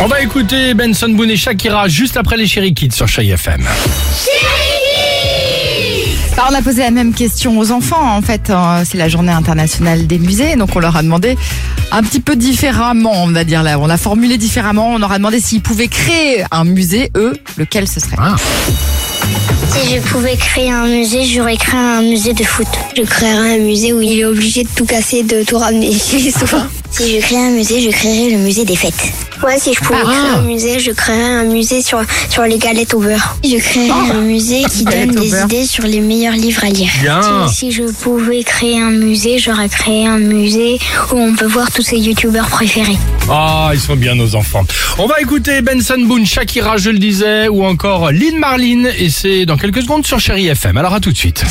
On va écouter Benson Boone et Shakira juste après les Chéri Kids sur Chai FM. Alors, on a posé la même question aux enfants. En fait, euh, c'est la journée internationale des musées. Donc, on leur a demandé un petit peu différemment, on va dire là. On a formulé différemment. On leur a demandé s'ils pouvaient créer un musée, eux, lequel ce serait. Ah. Si je pouvais créer un musée, j'aurais créé un musée de foot. Je créerais un musée où il est obligé de tout casser, de tout ramener chez soi. Si je créais un musée, je créerais le musée des fêtes. Ouais, si je pouvais Ah. créer un musée, je créerais un musée sur, sur les galettes au beurre. Je créerais un musée qui Galettes donne des beurre. idées sur les meilleurs livres à lire. Bien. Si, si je pouvais créer un musée, j'aurais créé un musée où on peut voir tous ses youtubeurs préférés. Ah, ils sont bien nos enfants. On va écouter Benson Boone, Shakira, je le disais, ou encore Lynn Marlin, et c'est dans quelques secondes sur Chéri FM. Alors à tout de suite.